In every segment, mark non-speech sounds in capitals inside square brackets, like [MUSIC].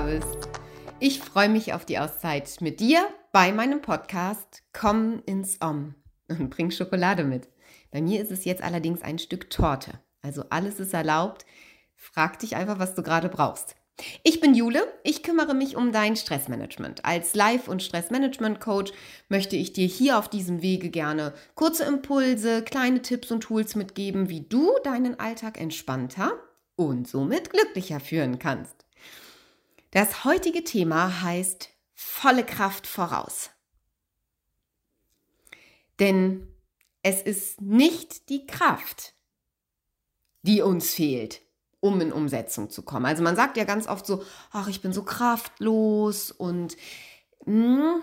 bist. Ich freue mich auf die Auszeit mit dir bei meinem Podcast Komm ins Om und bring Schokolade mit. Bei mir ist es jetzt allerdings ein Stück Torte. Also alles ist erlaubt. Frag dich einfach, was du gerade brauchst. Ich bin Jule, ich kümmere mich um dein Stressmanagement. Als Life- und Stressmanagement-Coach möchte ich dir hier auf diesem Wege gerne kurze Impulse, kleine Tipps und Tools mitgeben, wie du deinen Alltag entspannter und somit glücklicher führen kannst. Das heutige Thema heißt volle Kraft voraus. Denn es ist nicht die Kraft, die uns fehlt, um in Umsetzung zu kommen. Also man sagt ja ganz oft so, ach, ich bin so kraftlos und mh, hm,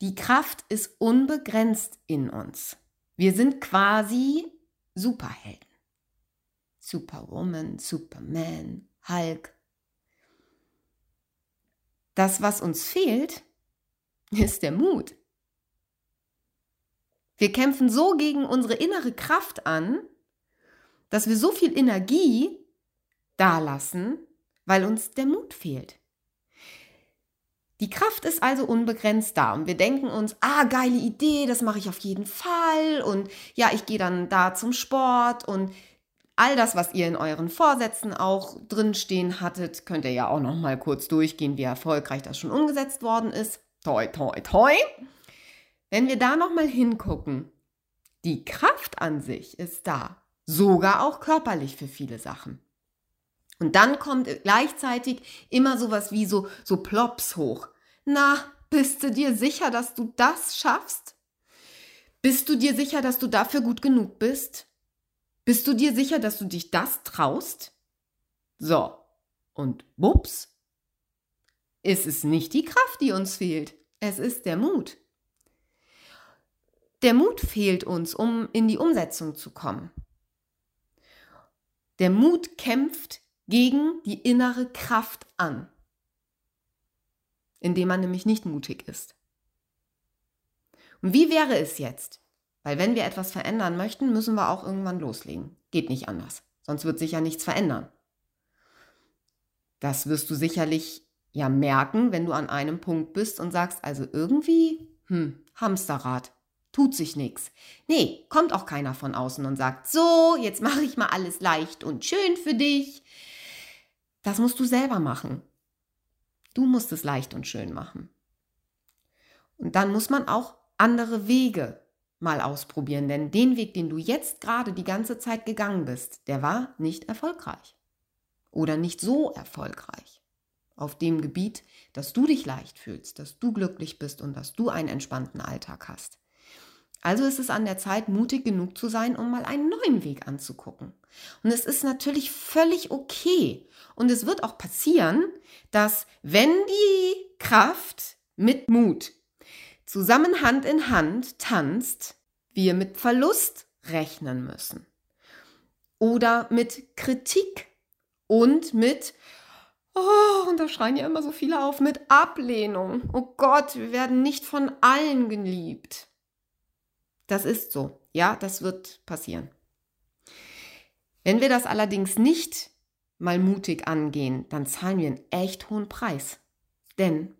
die Kraft ist unbegrenzt in uns. Wir sind quasi Superhelden. Superwoman, Superman, Hulk. Das, was uns fehlt, [LAUGHS] ist der Mut. Wir kämpfen so gegen unsere innere Kraft an, dass wir so viel Energie dalassen, weil uns der Mut fehlt. Die Kraft ist also unbegrenzt da und wir denken uns, ah, geile Idee, das mache ich auf jeden Fall und ja, ich gehe dann da zum Sport und all das, was ihr in euren Vorsätzen auch drinstehen hattet, könnt ihr ja auch noch mal kurz durchgehen, wie erfolgreich das schon umgesetzt worden ist. Toi, toi, toi. Wenn wir da noch mal hingucken, die Kraft an sich ist da, sogar auch körperlich für viele Sachen. Und dann kommt gleichzeitig immer sowas wie so, so Plops hoch. Na, bist du dir sicher, dass du das schaffst? Bist du dir sicher, dass du dafür gut genug bist? Bist du dir sicher, dass du dich das traust? So, und bups, ist nicht die Kraft, die uns fehlt, es ist der Mut. Der Mut fehlt uns, um in die Umsetzung zu kommen. Der Mut kämpft gegen die innere Kraft an, indem man nämlich nicht mutig ist. Und wie wäre es jetzt? Weil wenn wir etwas verändern möchten, müssen wir auch irgendwann loslegen. Geht nicht anders. Sonst wird sich ja nichts verändern. Das wirst du sicherlich ja merken, wenn du an einem Punkt bist und sagst, also irgendwie, hm, Hamsterrad, tut sich nichts. Nee, kommt auch keiner von außen und sagt, so, jetzt mache ich mal alles leicht und schön für dich. Das musst du selber machen. Du musst es leicht und schön machen. Und dann muss man auch andere Wege mal ausprobieren, denn den Weg, den du jetzt gerade die ganze Zeit gegangen bist, der war nicht erfolgreich oder nicht so erfolgreich auf dem Gebiet, dass du dich leicht fühlst, dass du glücklich bist und dass du einen entspannten Alltag hast. Also ist es an der Zeit, mutig genug zu sein, um mal einen neuen Weg anzugucken. Und es ist natürlich völlig okay. Und es wird auch passieren, dass wenn die Kraft mit Mut zusammen Hand in Hand tanzt, wir mit Verlust rechnen müssen. Oder mit Kritik und mit, oh, und da schreien ja immer so viele auf, mit Ablehnung. Oh Gott, wir werden nicht von allen geliebt. Das ist so. Ja, das wird passieren. Wenn wir das allerdings nicht mal mutig angehen, dann zahlen wir einen echt hohen Preis. Denn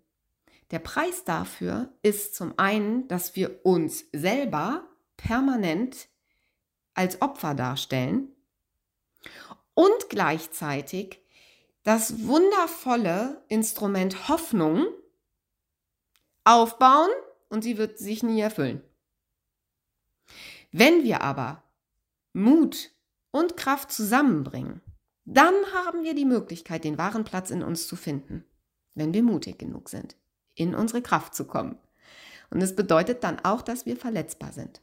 der Preis dafür ist zum einen, dass wir uns selber permanent als Opfer darstellen und gleichzeitig das wundervolle Instrument Hoffnung aufbauen und sie wird sich nie erfüllen. Wenn wir aber Mut und Kraft zusammenbringen, dann haben wir die Möglichkeit, den wahren Platz in uns zu finden, wenn wir mutig genug sind, in unsere Kraft zu kommen. Und es bedeutet dann auch, dass wir verletzbar sind.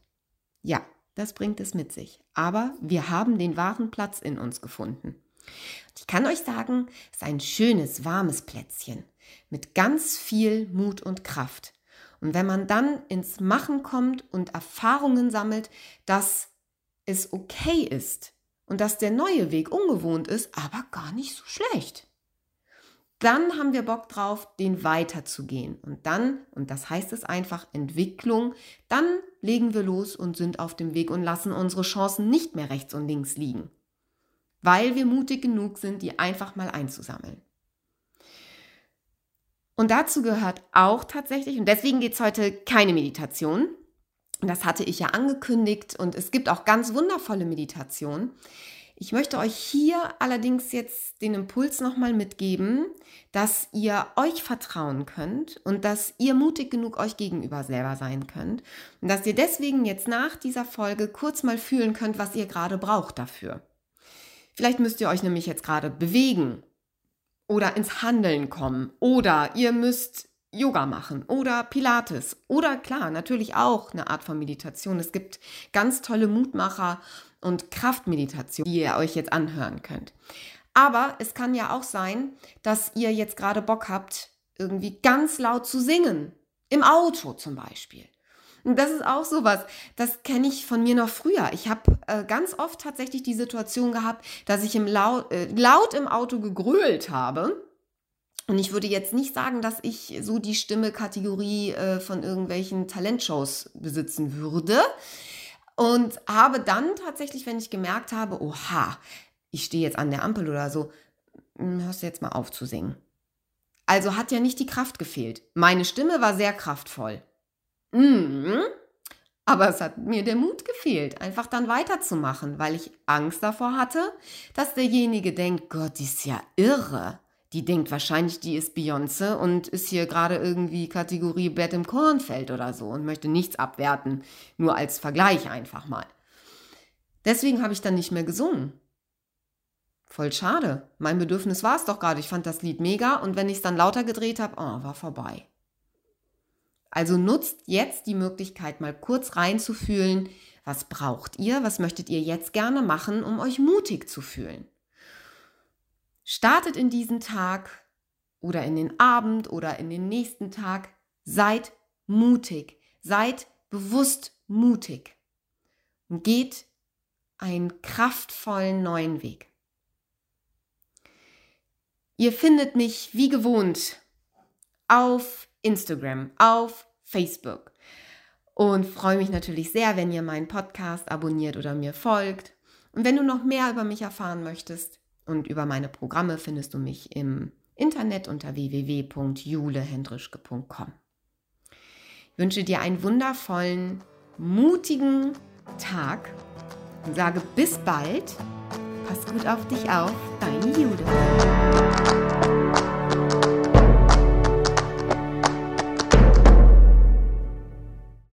Ja, das bringt es mit sich. Aber wir haben den wahren Platz in uns gefunden. Ich kann euch sagen, es ist ein schönes, warmes Plätzchen mit ganz viel Mut und Kraft. Und wenn man dann ins Machen kommt und Erfahrungen sammelt, dass es okay ist und dass der neue Weg ungewohnt ist, aber gar nicht so schlecht, dann haben wir Bock drauf, den weiterzugehen. Und dann, und das heißt es einfach Entwicklung, dann legen wir los und sind auf dem Weg und lassen unsere Chancen nicht mehr rechts und links liegen, weil wir mutig genug sind, die einfach mal einzusammeln. Und dazu gehört auch tatsächlich, und deswegen geht es heute keine Meditation. Das hatte ich ja angekündigt und es gibt auch ganz wundervolle Meditationen. Ich möchte euch hier allerdings jetzt den Impuls nochmal mitgeben, dass ihr euch vertrauen könnt und dass ihr mutig genug euch gegenüber selber sein könnt und dass ihr deswegen jetzt nach dieser Folge kurz mal fühlen könnt, was ihr gerade braucht dafür. Vielleicht müsst ihr euch nämlich jetzt gerade bewegen oder ins Handeln kommen oder ihr müsst Yoga machen oder Pilates oder klar, natürlich auch eine Art von Meditation. Es gibt ganz tolle Mutmacher und Kraftmeditation, die ihr euch jetzt anhören könnt. Aber es kann ja auch sein, dass ihr jetzt gerade Bock habt, irgendwie ganz laut zu singen. Im Auto zum Beispiel. Und das ist auch sowas, das kenne ich von mir noch früher. Ich habe äh, ganz oft tatsächlich die Situation gehabt, dass ich im laut, äh, laut im Auto gegrölt habe. Und ich würde jetzt nicht sagen, dass ich so die Stimme-Kategorie äh, von irgendwelchen Talentshows besitzen würde. Und habe dann tatsächlich, wenn ich gemerkt habe, oha, ich stehe jetzt an der Ampel oder so, hm, hörst du jetzt mal auf zu singen. Also hat ja nicht die Kraft gefehlt. Meine Stimme war sehr kraftvoll. Mhm. Aber es hat mir der Mut gefehlt, einfach dann weiterzumachen, weil ich Angst davor hatte, dass derjenige denkt, Gott, die ist ja irre die denkt wahrscheinlich, die ist Beyoncé und ist hier gerade irgendwie Kategorie Bett im Kornfeld oder so und möchte nichts abwerten, nur als Vergleich einfach mal. Deswegen habe ich dann nicht mehr gesungen. Voll schade. Mein Bedürfnis war es doch gerade. Ich fand das Lied mega und wenn ich es dann lauter gedreht habe, oh, war vorbei. Also nutzt jetzt die Möglichkeit, mal kurz reinzufühlen, was braucht ihr, was möchtet ihr jetzt gerne machen, um euch mutig zu fühlen. Startet in diesen Tag oder in den Abend oder in den nächsten Tag. Seid mutig. Seid bewusst mutig. Und geht einen kraftvollen neuen Weg. Ihr findet mich wie gewohnt auf Instagram, auf Facebook und freue mich natürlich sehr, wenn ihr meinen Podcast abonniert oder mir folgt. Und wenn du noch mehr über mich erfahren möchtest, und über meine Programme findest du mich im Internet unter www.julehendrischke.com. Ich wünsche dir einen wundervollen, mutigen Tag und sage bis bald. Pass gut auf dich auf, deine Jule.